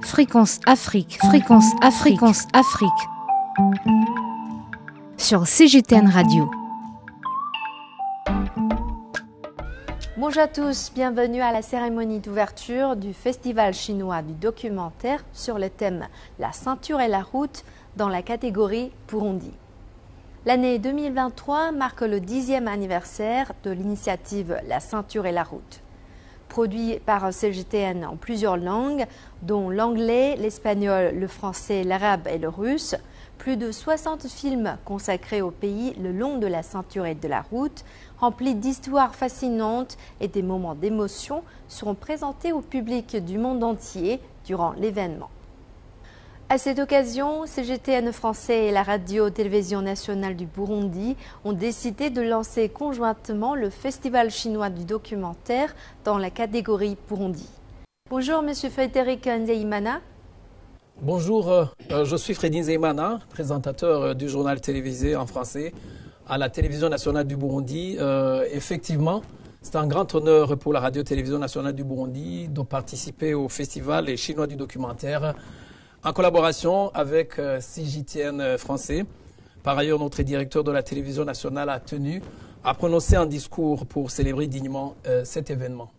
Fréquence Afrique, fréquence Afrique, Afrique. Sur CGTN Radio. Bonjour à tous, bienvenue à la cérémonie d'ouverture du Festival chinois du documentaire sur le thème La ceinture et la route dans la catégorie Burundi. L'année 2023 marque le dixième anniversaire de l'initiative La ceinture et la route. Produit par CGTN en plusieurs langues, dont l'anglais, l'espagnol, le français, l'arabe et le russe, plus de 60 films consacrés au pays le long de la ceinture et de la route, remplis d'histoires fascinantes et des moments d'émotion, seront présentés au public du monde entier durant l'événement. À cette occasion, CGTN français et la radio-télévision nationale du Burundi ont décidé de lancer conjointement le Festival chinois du documentaire dans la catégorie Burundi. Bonjour, Monsieur Frédéric Nzeimana. Bonjour, euh, je suis Frédéric Nzeimana, présentateur euh, du journal télévisé en français à la télévision nationale du Burundi. Euh, effectivement, c'est un grand honneur pour la radio-télévision nationale du Burundi de participer au Festival chinois du documentaire en collaboration avec euh, CJTN euh, français. Par ailleurs, notre directeur de la télévision nationale a tenu à prononcer un discours pour célébrer dignement euh, cet événement.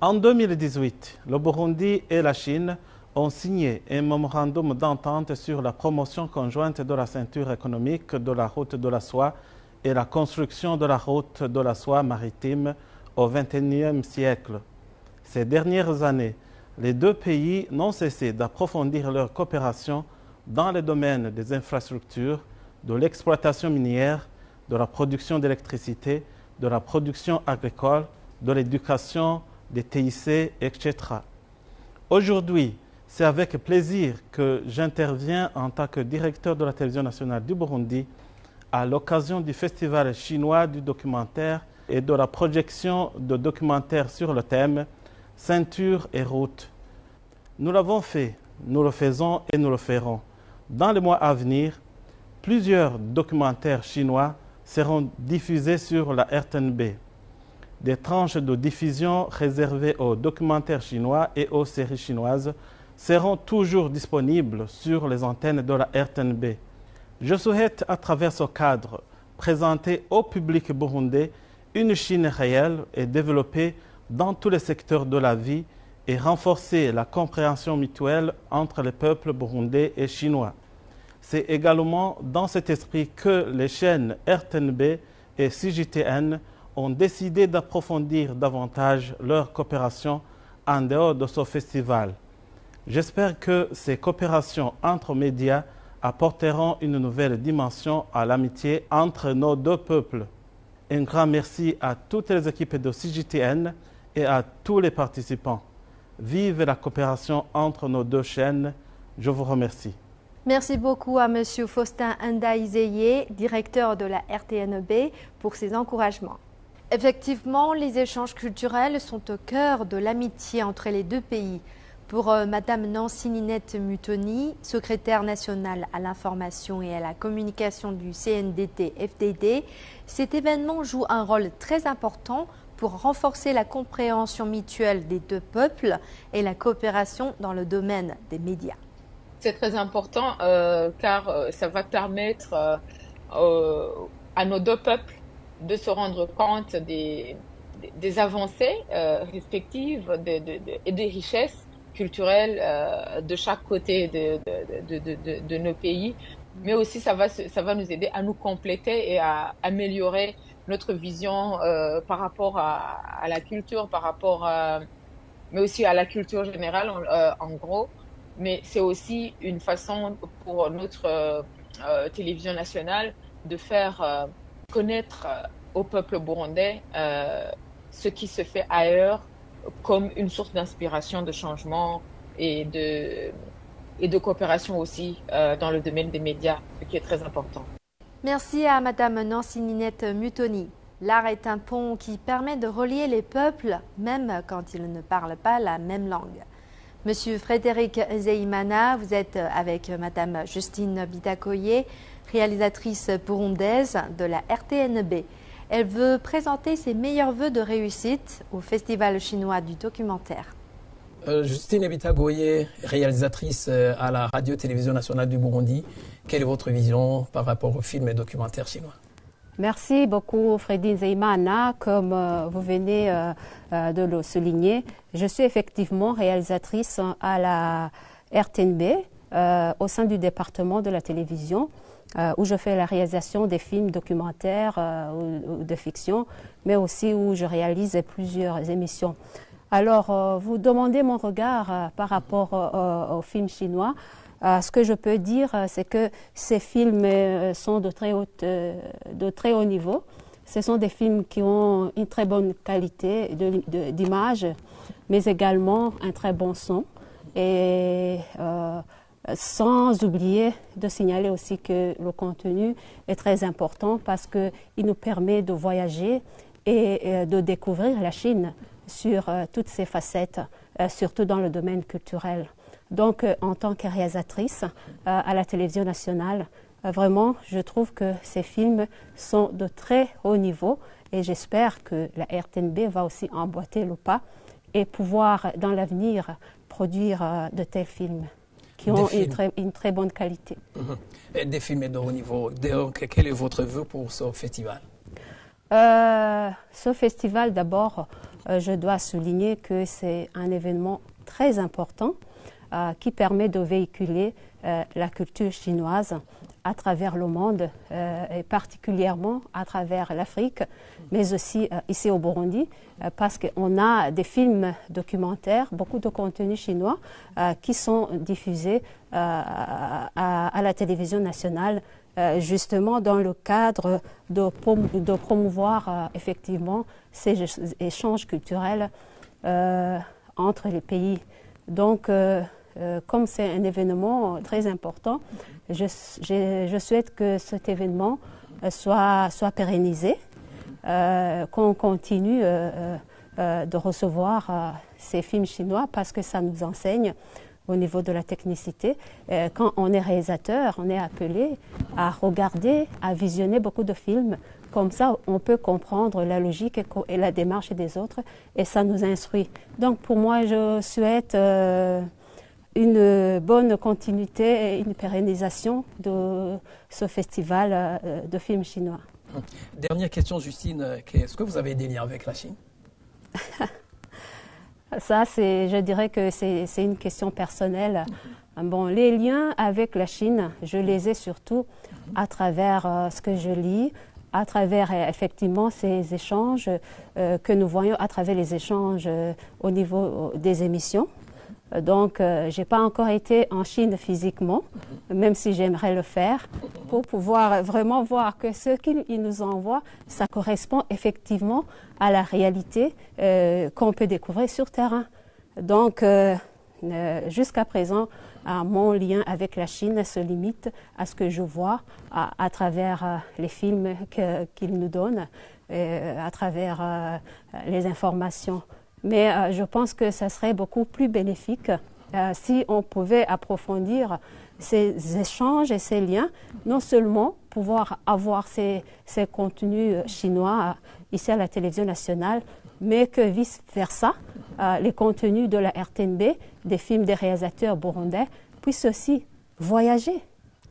En 2018, le Burundi et la Chine ont signé un mémorandum d'entente sur la promotion conjointe de la ceinture économique de la route de la soie et la construction de la route de la soie maritime au XXIe siècle. Ces dernières années, les deux pays n'ont cessé d'approfondir leur coopération dans les domaines des infrastructures, de l'exploitation minière, de la production d'électricité, de la production agricole, de l'éducation, des TIC, etc. Aujourd'hui, c'est avec plaisir que j'interviens en tant que directeur de la télévision nationale du Burundi à l'occasion du Festival chinois du documentaire et de la projection de documentaires sur le thème ceinture et route. Nous l'avons fait, nous le faisons et nous le ferons. Dans les mois à venir, plusieurs documentaires chinois seront diffusés sur la RTNB. Des tranches de diffusion réservées aux documentaires chinois et aux séries chinoises seront toujours disponibles sur les antennes de la RTNB. Je souhaite, à travers ce cadre, présenter au public burundais une Chine réelle et développée dans tous les secteurs de la vie et renforcer la compréhension mutuelle entre les peuples burundais et chinois. C'est également dans cet esprit que les chaînes RTNB et CJTN ont décidé d'approfondir davantage leur coopération en dehors de ce festival. J'espère que ces coopérations entre médias apporteront une nouvelle dimension à l'amitié entre nos deux peuples. Un grand merci à toutes les équipes de CJTN et à tous les participants. Vive la coopération entre nos deux chaînes. Je vous remercie. Merci beaucoup à M. Faustin Ndaizeye, directeur de la RTNB, pour ses encouragements. Effectivement, les échanges culturels sont au cœur de l'amitié entre les deux pays. Pour euh, Mme Nancy Ninette Mutoni, secrétaire nationale à l'information et à la communication du CNDT-FDD, cet événement joue un rôle très important pour renforcer la compréhension mutuelle des deux peuples et la coopération dans le domaine des médias. C'est très important euh, car euh, ça va permettre euh, à nos deux peuples de se rendre compte des, avancées respectives et des richesses culturelles de chaque côté de, nos pays. Mais aussi, ça va, ça va nous aider à nous compléter et à améliorer notre vision euh, par rapport à, à, la culture, par rapport à, mais aussi à la culture générale en, euh, en gros. Mais c'est aussi une façon pour notre euh, euh télévision nationale de faire euh, connaître au peuple burundais ce qui se fait ailleurs comme une source d'inspiration, de changement et de, et de coopération aussi dans le domaine des médias, ce qui est très important. Merci à Madame Nancy Ninette Mutoni. L'art est un pont qui permet de relier les peuples, même quand ils ne parlent pas la même langue. Monsieur Frédéric Zeimana, vous êtes avec Madame Justine Bitakoye, réalisatrice burundaise de la RTNB. Elle veut présenter ses meilleurs voeux de réussite au Festival chinois du documentaire. Euh, Justine Ebitagoye, réalisatrice euh, à la radio-télévision nationale du Burundi, quelle est votre vision par rapport aux films et documentaires chinois? Merci beaucoup Freddy Zeimana. Comme euh, vous venez euh, euh, de le souligner, je suis effectivement réalisatrice à la RTNB au sein du département de la télévision où je fais la réalisation des films documentaires ou, de fiction, mais aussi où je réalise plusieurs émissions. Alors, vous demandez mon regard par rapport aux films chinois. Euh, ce que je peux dire, euh, c'est que ces films euh, sont de très, de très haut niveau. Ce sont des films qui ont une très bonne qualité d'image, mais également un très bon son. Et sans oublier de signaler aussi que le contenu est très important parce qu'il nous permet de voyager et de découvrir la Chine sur toutes ses facettes, surtout dans le domaine culturel. Donc, euh, en tant que réalisatrice euh, à la télévision nationale, euh, vraiment, je trouve que ces films sont de très haut niveau et j'espère que la RTNB va aussi emboîter le pas et pouvoir, dans l'avenir, produire de tels films qui ont une très, une très bonne qualité. Et Des films de haut niveau. Donc, quel est votre vœu pour ce festival? Euh, ce festival, d'abord, euh, je dois souligner que c'est un événement très important euh, qui permet de véhiculer euh, la culture chinoise à travers le monde euh, et particulièrement à travers l'Afrique, mais aussi ici au Burundi, parce qu'on a des films documentaires, beaucoup de contenus chinois qui sont diffusés à, la télévision nationale justement dans le cadre de, prom- de promouvoir effectivement ces éch- échanges culturels entre les pays. Donc, euh, comme c'est un événement très important, je, souhaite que cet événement euh, soit, pérennisé, euh, qu'on continue de recevoir ces films chinois parce que ça nous enseigne au niveau de la technicité. Quand on est réalisateur, on est appelé à regarder, à visionner beaucoup de films. Comme ça, on peut comprendre la logique et la démarche des autres et ça nous instruit. Donc pour moi, je souhaite une bonne continuité et une pérennisation de ce festival euh, de films chinois. Dernière question, Justine. Est-ce que vous avez des liens avec la Chine? Ça, je dirais que c'est, une question personnelle. Bon, les liens avec la Chine, je les ai surtout à travers euh, ce que je lis, à travers euh, effectivement ces échanges euh, que nous voyons à travers les échanges euh, au niveau euh, des émissions. Donc, euh, j'ai pas encore été en Chine physiquement, même si j'aimerais le faire, pour pouvoir vraiment voir que ce qu'ils ils nous envoient, ça correspond effectivement à la réalité euh, qu'on peut découvrir sur terrain. Donc, euh, euh, jusqu'à présent, mon lien avec la Chine se limite à ce que je vois à, travers les films qu'ils nous donnent, à travers les informations. Mais euh, je pense que ça serait beaucoup plus bénéfique euh, si on pouvait approfondir ces échanges et ces liens, non seulement pouvoir avoir ces, ces contenus euh, chinois euh, ici à la télévision nationale, mais que vice-versa, euh, les contenus de la RTNB, des films des réalisateurs burundais, puissent aussi voyager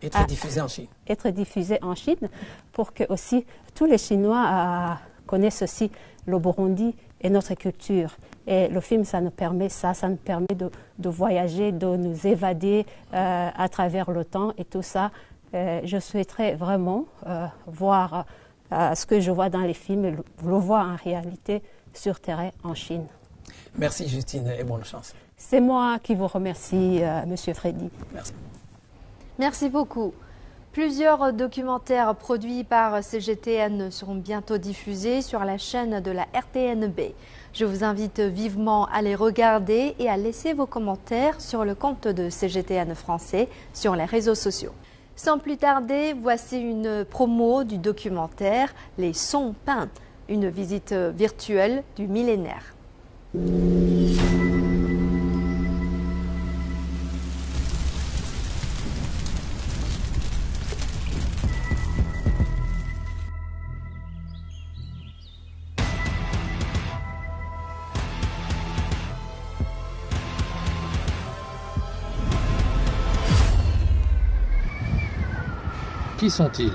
Être Ah. diffusé en Chine être diffusé en Chine pour que aussi tous les Chinois euh, connaissent aussi le Burundi et notre culture. Et le film, ça nous permet ça, ça nous permet de, de voyager, de nous évader euh, à travers le temps et tout ça. Euh, je souhaiterais vraiment euh, voir euh, ce que je vois dans les films, le, le voir en réalité sur terrain en Chine. Merci, Justine, et bonne chance. C'est moi qui vous remercie, euh, Monsieur Freddy. Merci. Merci beaucoup. Plusieurs documentaires produits par CGTN seront bientôt diffusés sur la chaîne de la RTNB. Je vous invite vivement à les regarder et à laisser vos commentaires sur le compte de CGTN français sur les réseaux sociaux. Sans plus tarder, voici une promo du documentaire Les sons peints, une visite virtuelle du millénaire. Qui sont-ils «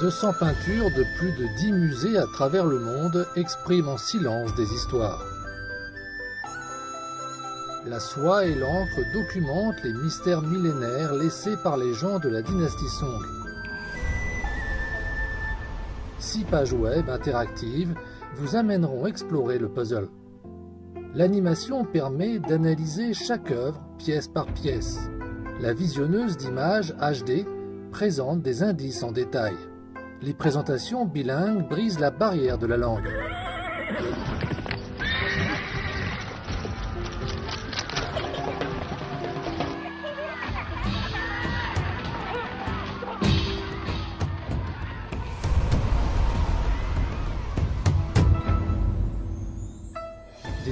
200 peintures de plus de 10 musées à travers le monde expriment en silence des histoires. La soie et l'encre documentent les mystères millénaires laissés par les gens de la dynastie Song. Six pages web interactives vous amèneront explorer le puzzle. L'animation permet d'analyser chaque œuvre pièce par pièce. La visionneuse d'images HD présente des indices en détail. Les présentations bilingues brisent la barrière de la langue.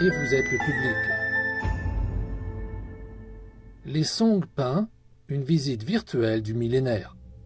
et vous êtes le public. Les Song peints, une visite virtuelle du millénaire.